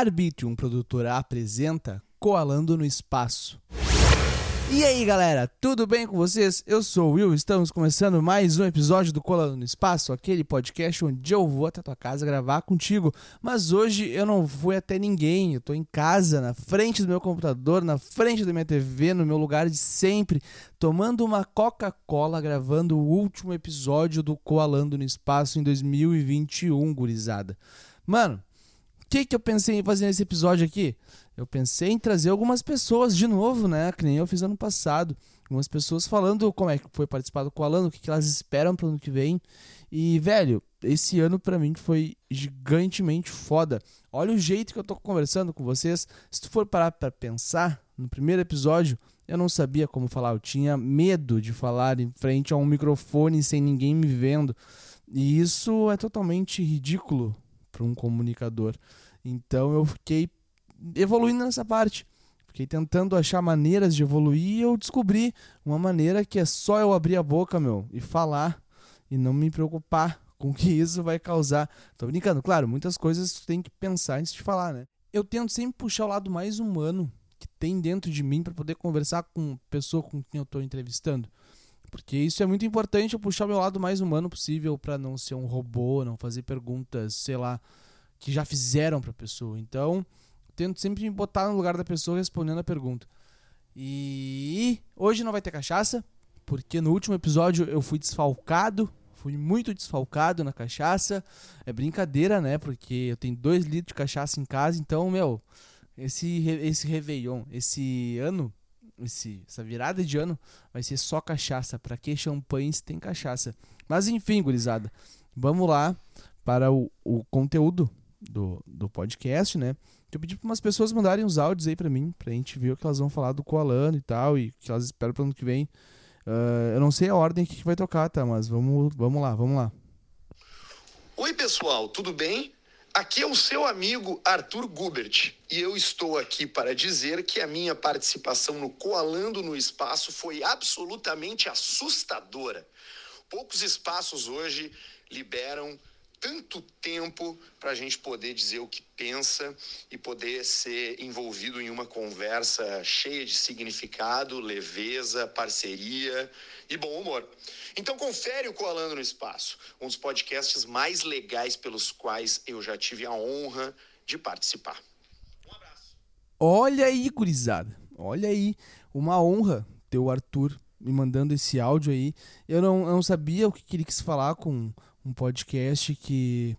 Arbitrium Produtora apresenta Coalando no Espaço. E aí galera, tudo bem com vocês? Eu sou o Will, estamos começando mais um episódio do Colando no Espaço, aquele podcast onde eu vou até tua casa gravar contigo. Mas hoje eu não fui até ninguém, eu tô em casa, na frente do meu computador, na frente da minha TV, no meu lugar de sempre, tomando uma Coca-Cola, gravando o último episódio do Coalando no Espaço em 2021, gurizada. Mano, que, que eu pensei em fazer nesse episódio aqui? Eu pensei em trazer algumas pessoas de novo, né? Que nem eu fiz ano passado. Algumas pessoas falando como é que foi participar do Coalando, o que, que elas esperam pro ano que vem. E, velho, esse ano para mim foi gigantemente foda. Olha o jeito que eu tô conversando com vocês. Se tu for parar pra pensar, no primeiro episódio, eu não sabia como falar. Eu tinha medo de falar em frente a um microfone sem ninguém me vendo. E isso é totalmente ridículo para um comunicador. Então eu fiquei evoluindo nessa parte. Fiquei tentando achar maneiras de evoluir e eu descobri uma maneira que é só eu abrir a boca, meu, e falar e não me preocupar com o que isso vai causar. Tô brincando, claro, muitas coisas tu tem que pensar antes de falar, né? Eu tento sempre puxar o lado mais humano que tem dentro de mim para poder conversar com a pessoa com quem eu tô entrevistando. Porque isso é muito importante, eu puxar meu lado mais humano possível para não ser um robô, não fazer perguntas, sei lá, que já fizeram para a pessoa. Então, tento sempre me botar no lugar da pessoa respondendo a pergunta. E hoje não vai ter cachaça, porque no último episódio eu fui desfalcado, fui muito desfalcado na cachaça. É brincadeira, né? Porque eu tenho dois litros de cachaça em casa, então, meu, esse, esse Réveillon, esse ano, esse, essa virada de ano, vai ser só cachaça. Pra que champanhe se tem cachaça? Mas enfim, gurizada, vamos lá para o, o conteúdo do, do podcast, né? Eu pedi para umas pessoas mandarem os áudios aí para mim, pra gente ver o que elas vão falar do Koalano e tal, e o que elas esperam pro ano que vem. Uh, eu não sei a ordem que vai tocar, tá? Mas vamos, vamos lá, vamos lá. Oi, pessoal, tudo bem? Aqui é o seu amigo Arthur Gubert e eu estou aqui para dizer que a minha participação no Coalando no Espaço foi absolutamente assustadora. Poucos espaços hoje liberam tanto tempo para a gente poder dizer o que pensa e poder ser envolvido em uma conversa cheia de significado, leveza, parceria e bom humor. Então confere o Coalando no Espaço, um dos podcasts mais legais pelos quais eu já tive a honra de participar. Um abraço. Olha aí, gurizada. Olha aí, uma honra ter o Arthur me mandando esse áudio aí. Eu não, eu não sabia o que ele quis falar com um podcast que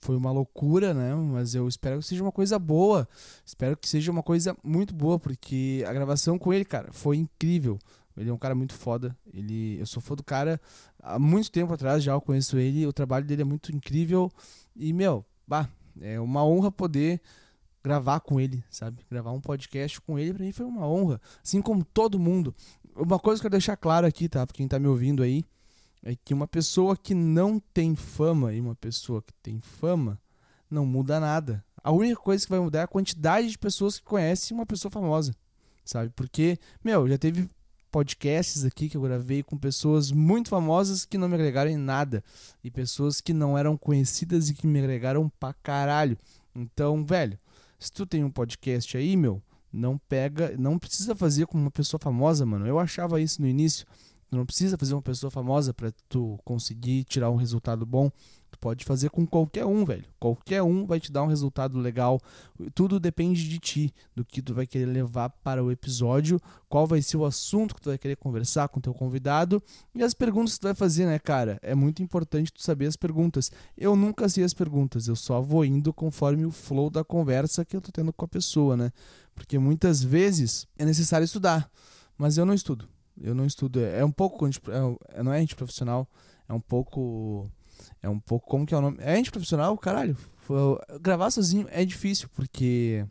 foi uma loucura, né? Mas eu espero que seja uma coisa boa. Espero que seja uma coisa muito boa, porque a gravação com ele, cara, foi incrível. Ele é um cara muito foda. Ele, eu sou fã do cara há muito tempo atrás já eu conheço ele. O trabalho dele é muito incrível. E, meu, bah, é uma honra poder gravar com ele, sabe? Gravar um podcast com ele pra mim foi uma honra. Assim como todo mundo. Uma coisa que eu quero deixar claro aqui, tá? Pra quem tá me ouvindo aí é que uma pessoa que não tem fama e uma pessoa que tem fama não muda nada. A única coisa que vai mudar é a quantidade de pessoas que conhecem uma pessoa famosa, sabe? Porque, meu, já teve podcasts aqui que eu gravei com pessoas muito famosas que não me agregaram em nada e pessoas que não eram conhecidas e que me agregaram pra caralho. Então, velho, se tu tem um podcast aí, meu, não pega, não precisa fazer com uma pessoa famosa, mano. Eu achava isso no início. Tu não precisa fazer uma pessoa famosa para tu conseguir tirar um resultado bom. Tu pode fazer com qualquer um, velho. Qualquer um vai te dar um resultado legal. Tudo depende de ti, do que tu vai querer levar para o episódio, qual vai ser o assunto que tu vai querer conversar com teu convidado e as perguntas que tu vai fazer, né, cara? É muito importante tu saber as perguntas. Eu nunca sei as perguntas, eu só vou indo conforme o flow da conversa que eu tô tendo com a pessoa, né? Porque muitas vezes é necessário estudar, mas eu não estudo. Eu não estudo. É, é um pouco. É, não é antiprofissional. É um pouco. É um pouco. Como que é o nome? É antiprofissional? Caralho. Gravar sozinho é difícil, porque.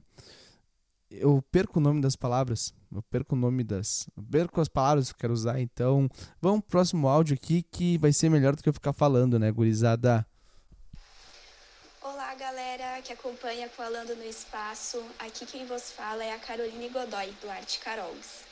Eu perco o nome das palavras. Eu perco o nome das. Eu perco as palavras que eu quero usar. Então, vamos pro próximo áudio aqui que vai ser melhor do que eu ficar falando, né, gurizada? Olá, galera que acompanha Falando no Espaço. Aqui quem vos fala é a Caroline Godoy, do Arte Carols.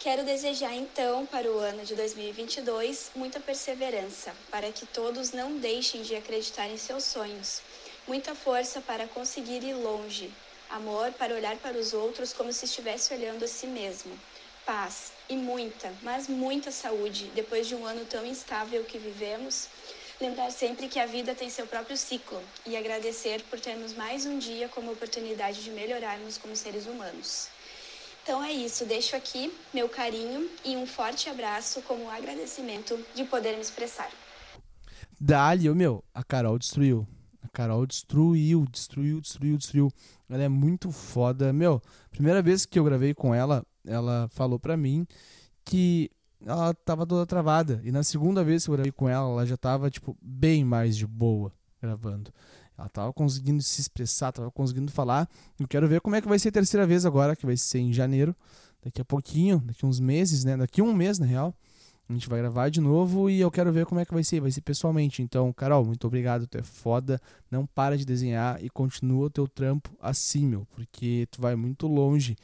Quero desejar então para o ano de 2022 muita perseverança, para que todos não deixem de acreditar em seus sonhos, muita força para conseguir ir longe, Amor para olhar para os outros como se estivesse olhando a si mesmo. Paz e muita, mas muita saúde depois de um ano tão instável que vivemos. Lembrar sempre que a vida tem seu próprio ciclo e agradecer por termos mais um dia como oportunidade de melhorarmos como seres humanos. Então é isso, deixo aqui meu carinho e um forte abraço como agradecimento de poder me expressar. Dali, meu, a Carol destruiu. A Carol destruiu, destruiu, destruiu, destruiu. Ela é muito foda. Meu, primeira vez que eu gravei com ela, ela falou pra mim que ela tava toda travada. E na segunda vez que eu gravei com ela, ela já tava, tipo, bem mais de boa gravando. Ela tava conseguindo se expressar, tava conseguindo falar. Eu quero ver como é que vai ser a terceira vez agora, que vai ser em janeiro. Daqui a pouquinho, daqui uns meses, né? Daqui um mês, na real. A gente vai gravar de novo e eu quero ver como é que vai ser. Vai ser pessoalmente. Então, Carol, muito obrigado. Tu é foda. Não para de desenhar e continua o teu trampo assim, meu. Porque tu vai muito longe.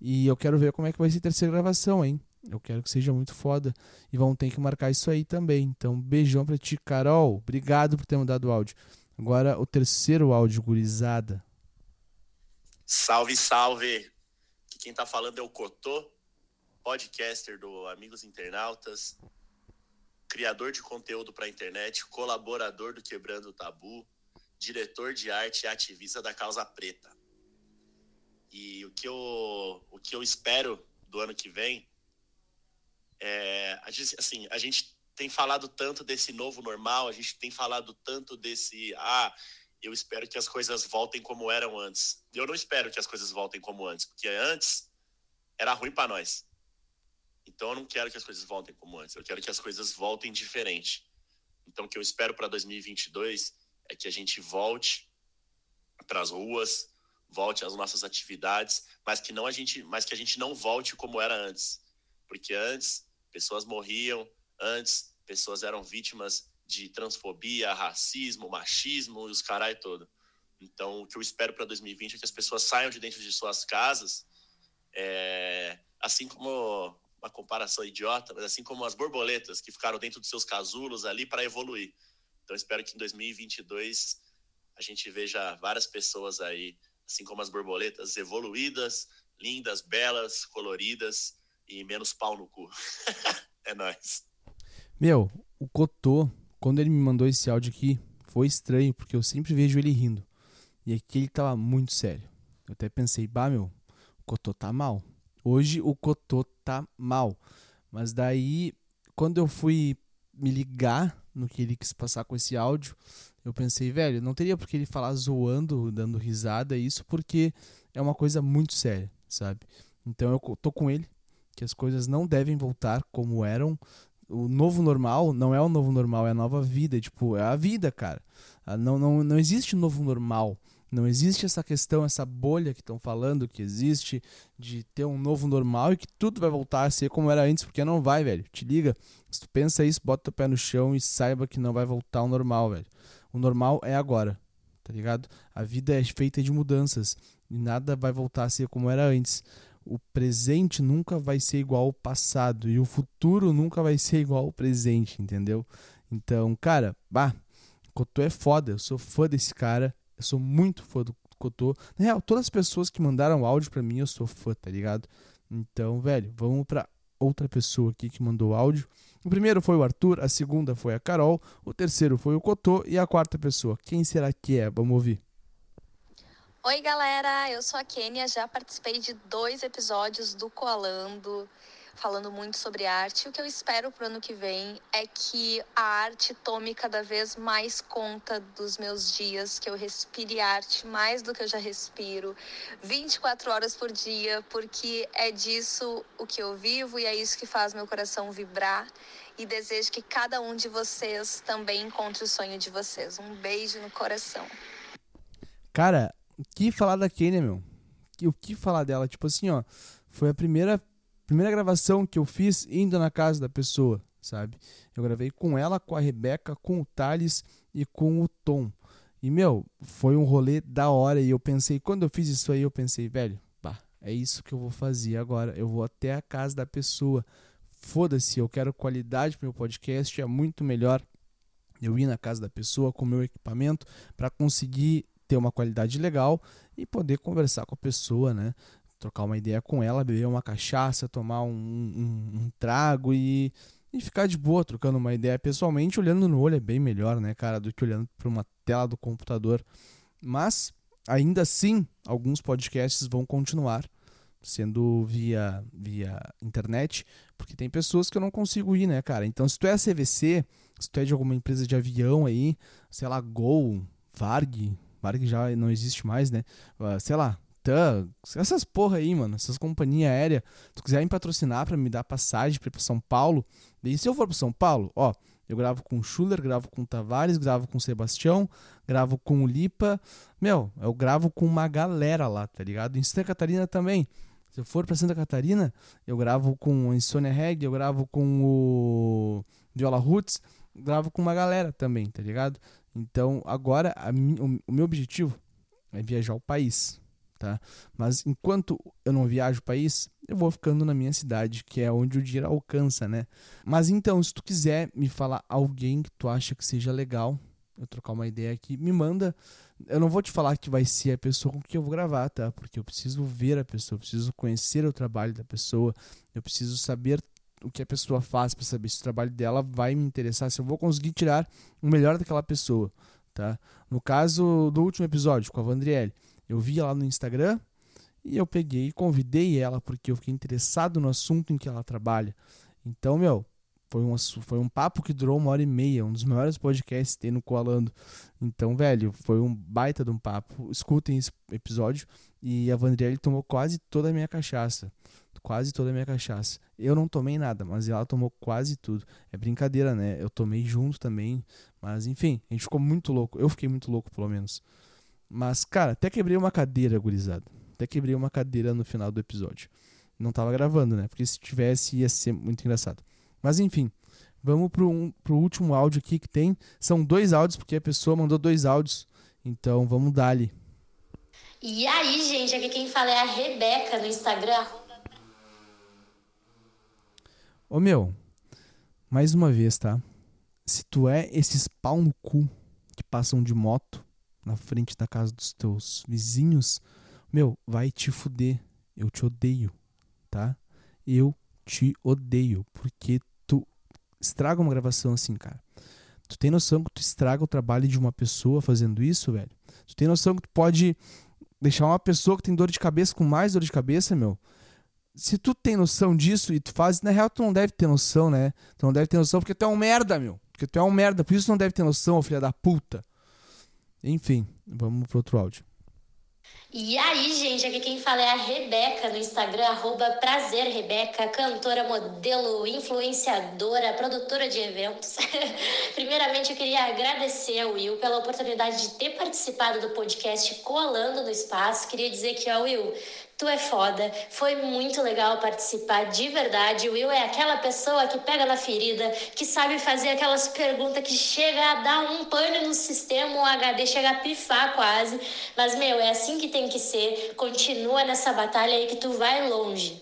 E eu quero ver como é que vai ser a terceira gravação, hein? Eu quero que seja muito foda. E vão ter que marcar isso aí também. Então, beijão pra ti, Carol. Obrigado por ter mandado o áudio. Agora, o terceiro áudio, gurizada. Salve, salve! Quem tá falando é o Cotô, podcaster do Amigos Internautas, criador de conteúdo para internet, colaborador do Quebrando o Tabu, diretor de arte e ativista da causa preta. E o que eu, o que eu espero do ano que vem é, assim, a gente tem falado tanto desse novo normal, a gente tem falado tanto desse, ah, eu espero que as coisas voltem como eram antes. Eu não espero que as coisas voltem como antes, porque antes era ruim para nós. Então eu não quero que as coisas voltem como antes, eu quero que as coisas voltem diferente. Então o que eu espero para 2022 é que a gente volte para as ruas, volte às nossas atividades, mas que não a gente, mas que a gente não volte como era antes. Porque antes pessoas morriam, Antes, pessoas eram vítimas de transfobia, racismo, machismo e os caralho todo. Então, o que eu espero para 2020 é que as pessoas saiam de dentro de suas casas, é, assim como uma comparação idiota, mas assim como as borboletas que ficaram dentro dos seus casulos ali para evoluir. Então, espero que em 2022 a gente veja várias pessoas aí, assim como as borboletas, evoluídas, lindas, belas, coloridas e menos pau no cu. é nóis. Meu, o Cotô, quando ele me mandou esse áudio aqui, foi estranho, porque eu sempre vejo ele rindo. E aqui ele tava muito sério. Eu até pensei, bah, meu, o Cotô tá mal. Hoje o Cotô tá mal. Mas daí, quando eu fui me ligar no que ele quis passar com esse áudio, eu pensei, velho, não teria por que ele falar zoando, dando risada, isso porque é uma coisa muito séria, sabe? Então eu tô com ele, que as coisas não devem voltar como eram o novo normal não é o novo normal, é a nova vida. Tipo, é a vida, cara. Ah, não, não, não existe novo normal. Não existe essa questão, essa bolha que estão falando que existe de ter um novo normal e que tudo vai voltar a ser como era antes, porque não vai, velho. Te liga. Se tu pensa isso, bota o pé no chão e saiba que não vai voltar ao normal, velho. O normal é agora, tá ligado? A vida é feita de mudanças e nada vai voltar a ser como era antes o presente nunca vai ser igual ao passado e o futuro nunca vai ser igual ao presente, entendeu? Então, cara, bah, Cotô é foda, eu sou fã desse cara, eu sou muito fã do Cotô. Na real, todas as pessoas que mandaram áudio para mim, eu sou fã, tá ligado? Então, velho, vamos para outra pessoa aqui que mandou áudio. O primeiro foi o Arthur, a segunda foi a Carol, o terceiro foi o Cotô e a quarta pessoa, quem será que é? Vamos ouvir. Oi, galera! Eu sou a Kênia, já participei de dois episódios do Coalando, falando muito sobre arte. O que eu espero pro ano que vem é que a arte tome cada vez mais conta dos meus dias, que eu respire arte mais do que eu já respiro, 24 horas por dia, porque é disso o que eu vivo e é isso que faz meu coração vibrar. E desejo que cada um de vocês também encontre o sonho de vocês. Um beijo no coração. Cara, que falar da Kenya, meu? O que falar dela? Tipo assim, ó, foi a primeira, primeira gravação que eu fiz indo na casa da pessoa, sabe? Eu gravei com ela, com a Rebeca, com o Thales e com o Tom. E, meu, foi um rolê da hora. E eu pensei, quando eu fiz isso aí, eu pensei, velho, pá, é isso que eu vou fazer agora. Eu vou até a casa da pessoa. Foda-se, eu quero qualidade pro meu podcast. É muito melhor eu ir na casa da pessoa com o meu equipamento para conseguir ter uma qualidade legal e poder conversar com a pessoa, né? Trocar uma ideia com ela, beber uma cachaça, tomar um, um, um trago e, e ficar de boa, trocando uma ideia pessoalmente, olhando no olho é bem melhor, né, cara, do que olhando para uma tela do computador. Mas, ainda assim, alguns podcasts vão continuar sendo via, via internet, porque tem pessoas que eu não consigo ir, né, cara? Então, se tu é CVC, se tu é de alguma empresa de avião aí, sei lá, Gol, Varg, Varg já não existe mais, né? Uh, sei lá, TAM, essas porra aí, mano, essas companhias aéreas, se me patrocinar para me dar passagem para São Paulo, daí se eu for para São Paulo, ó, eu gravo com o Schuller, gravo com o Tavares, gravo com o Sebastião, gravo com o Lipa. Meu, eu gravo com uma galera lá, tá ligado? Em Santa Catarina também. Se eu for para Santa Catarina, eu gravo com a Insônia Reg, eu gravo com o Viola Roots, gravo com uma galera também, tá ligado? Então, agora, a, o, o meu objetivo é viajar o país, tá? Mas enquanto eu não viajo o país, eu vou ficando na minha cidade, que é onde o dinheiro alcança, né? Mas então, se tu quiser me falar alguém que tu acha que seja legal, eu trocar uma ideia aqui, me manda. Eu não vou te falar que vai ser a pessoa com quem eu vou gravar, tá? Porque eu preciso ver a pessoa, eu preciso conhecer o trabalho da pessoa, eu preciso saber o que a pessoa faz para saber se o trabalho dela vai me interessar, se eu vou conseguir tirar o melhor daquela pessoa, tá? No caso do último episódio com a Vandriele, eu vi ela no Instagram e eu peguei e convidei ela porque eu fiquei interessado no assunto em que ela trabalha. Então, meu, foi um, foi um papo que durou uma hora e meia, um dos maiores podcasts que tem no Coalando. Então, velho, foi um baita de um papo. Escutem esse episódio. E a Vandriele tomou quase toda a minha cachaça. Quase toda a minha cachaça. Eu não tomei nada, mas ela tomou quase tudo. É brincadeira, né? Eu tomei junto também. Mas, enfim, a gente ficou muito louco. Eu fiquei muito louco, pelo menos. Mas, cara, até quebrei uma cadeira, gurizada. Até quebrei uma cadeira no final do episódio. Não tava gravando, né? Porque se tivesse ia ser muito engraçado. Mas enfim, vamos pro, um, pro último áudio aqui que tem. São dois áudios, porque a pessoa mandou dois áudios. Então vamos dar ali. E aí, gente, aqui quem fala é a Rebeca no Instagram. Ô meu, mais uma vez, tá? Se tu é esses pau no cu que passam de moto na frente da casa dos teus vizinhos, meu, vai te fuder. Eu te odeio, tá? Eu te odeio, porque estraga uma gravação assim, cara. Tu tem noção que tu estraga o trabalho de uma pessoa fazendo isso, velho? Tu tem noção que tu pode deixar uma pessoa que tem dor de cabeça com mais dor de cabeça, meu? Se tu tem noção disso e tu faz, na real tu não deve ter noção, né? Tu não deve ter noção porque tu é um merda, meu. Porque tu é um merda, por isso tu não deve ter noção, filha da puta. Enfim, vamos pro outro áudio. E aí, gente, aqui quem fala é a Rebeca no Instagram, arroba Prazer Rebeca, cantora, modelo, influenciadora, produtora de eventos. Primeiramente, eu queria agradecer ao Will pela oportunidade de ter participado do podcast Colando no Espaço. Queria dizer que, ó, Will, Tu é foda, foi muito legal participar de verdade. O Will é aquela pessoa que pega na ferida, que sabe fazer aquelas perguntas que chega a dar um pano no sistema, o HD chega a pifar quase. Mas, meu, é assim que tem que ser. Continua nessa batalha aí que tu vai longe.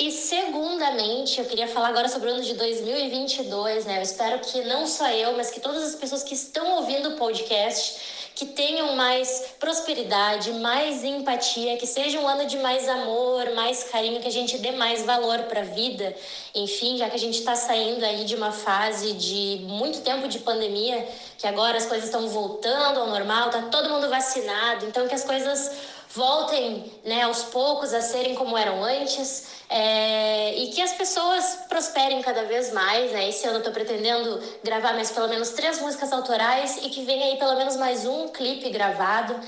E segundamente, eu queria falar agora sobre o ano de 2022, né? Eu espero que não só eu, mas que todas as pessoas que estão ouvindo o podcast que tenham mais prosperidade, mais empatia, que seja um ano de mais amor, mais carinho, que a gente dê mais valor para a vida. Enfim, já que a gente está saindo aí de uma fase de muito tempo de pandemia, que agora as coisas estão voltando ao normal, tá todo mundo vacinado, então que as coisas voltem né, aos poucos a serem como eram antes é, e que as pessoas prosperem cada vez mais. Né? Esse ano eu estou pretendendo gravar mais pelo menos três músicas autorais e que venha aí pelo menos mais um clipe gravado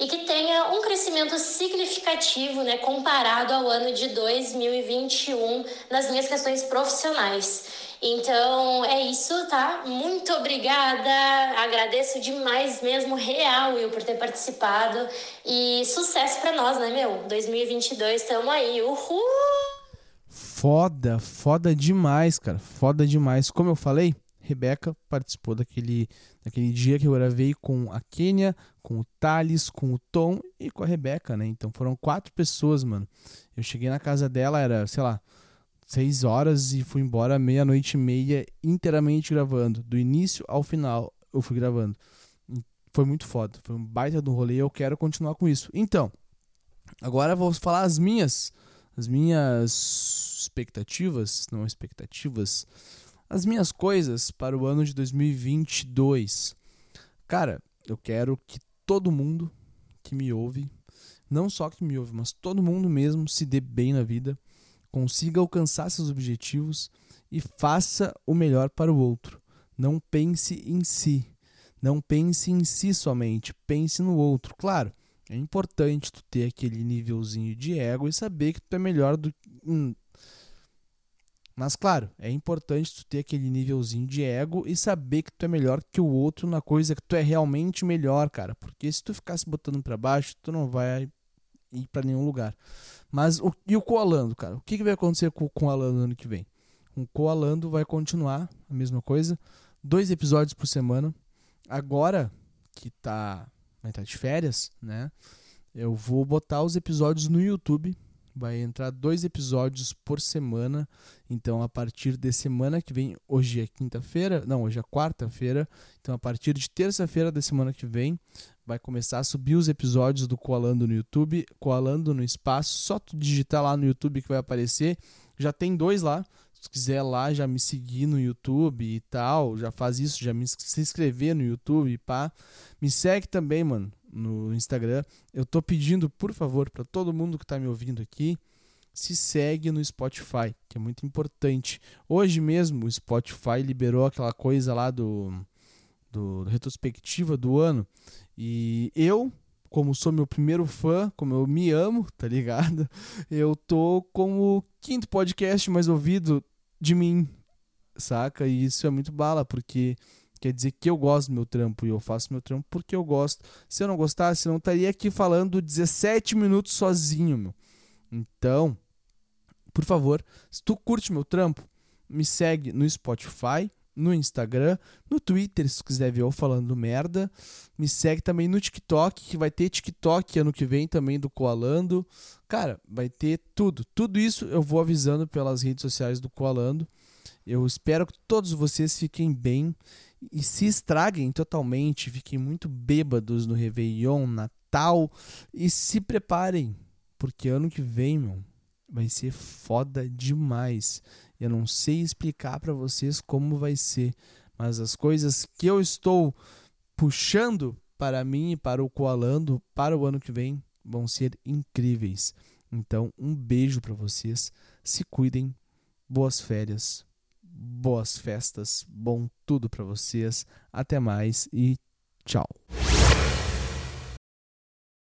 e que tenha um crescimento significativo, né, comparado ao ano de 2021 nas minhas questões profissionais. Então é isso, tá? Muito obrigada. Agradeço demais mesmo, real, Will, por ter participado. E sucesso para nós, né, meu? 2022, tamo aí. Uhul! Foda, foda demais, cara. Foda demais. Como eu falei, Rebeca participou daquele, daquele dia que eu gravei com a Kênia, com o Thales, com o Tom e com a Rebeca, né? Então foram quatro pessoas, mano. Eu cheguei na casa dela, era, sei lá, seis horas e fui embora meia-noite e meia inteiramente gravando. Do início ao final eu fui gravando. foi muito foda. Foi um baita do rolê. Eu quero continuar com isso. Então, agora vou falar as minhas, as minhas expectativas, não expectativas, as minhas coisas para o ano de 2022. Cara, eu quero que todo mundo que me ouve, não só que me ouve, mas todo mundo mesmo se dê bem na vida, consiga alcançar seus objetivos e faça o melhor para o outro. Não pense em si. Não pense em si somente, pense no outro. Claro, é importante tu ter aquele nívelzinho de ego e saber que tu é melhor do. Mas claro, é importante tu ter aquele nívelzinho de ego e saber que tu é melhor que o outro na coisa que tu é realmente melhor, cara. Porque se tu ficar se botando para baixo, tu não vai ir para nenhum lugar. Mas o, e o Coalando, cara? O que, que vai acontecer com o Coalando ano que vem? O Coalando vai continuar a mesma coisa. Dois episódios por semana. Agora que tá, vai estar tá de férias, né? Eu vou botar os episódios no YouTube vai entrar dois episódios por semana. Então, a partir de semana que vem, hoje é quinta-feira, não, hoje é quarta-feira. Então, a partir de terça-feira da semana que vem, vai começar a subir os episódios do Coalando no YouTube, Coalando no Espaço. Só tu digitar lá no YouTube que vai aparecer. Já tem dois lá. Se quiser lá já me seguir no YouTube e tal, já faz isso, já me se inscrever no YouTube, pá. Me segue também, mano no Instagram. Eu tô pedindo, por favor, para todo mundo que está me ouvindo aqui, se segue no Spotify, que é muito importante. Hoje mesmo o Spotify liberou aquela coisa lá do, do, do retrospectiva do ano e eu como sou meu primeiro fã, como eu me amo, tá ligado? Eu tô como o quinto podcast mais ouvido de mim, saca? E isso é muito bala, porque Quer dizer que eu gosto do meu trampo e eu faço meu trampo porque eu gosto. Se eu não gostasse, não estaria aqui falando 17 minutos sozinho, meu. Então, por favor, se tu curte meu trampo, me segue no Spotify, no Instagram, no Twitter, se quiser ver eu falando merda. Me segue também no TikTok, que vai ter TikTok ano que vem também do Coalando. Cara, vai ter tudo. Tudo isso eu vou avisando pelas redes sociais do Coalando. Eu espero que todos vocês fiquem bem e se estraguem totalmente, fiquem muito bêbados no Réveillon, Natal e se preparem, porque ano que vem, meu, vai ser foda demais. Eu não sei explicar para vocês como vai ser, mas as coisas que eu estou puxando para mim e para o Coalando para o ano que vem vão ser incríveis. Então, um beijo para vocês. Se cuidem. Boas férias boas festas, bom tudo para vocês. Até mais e tchau.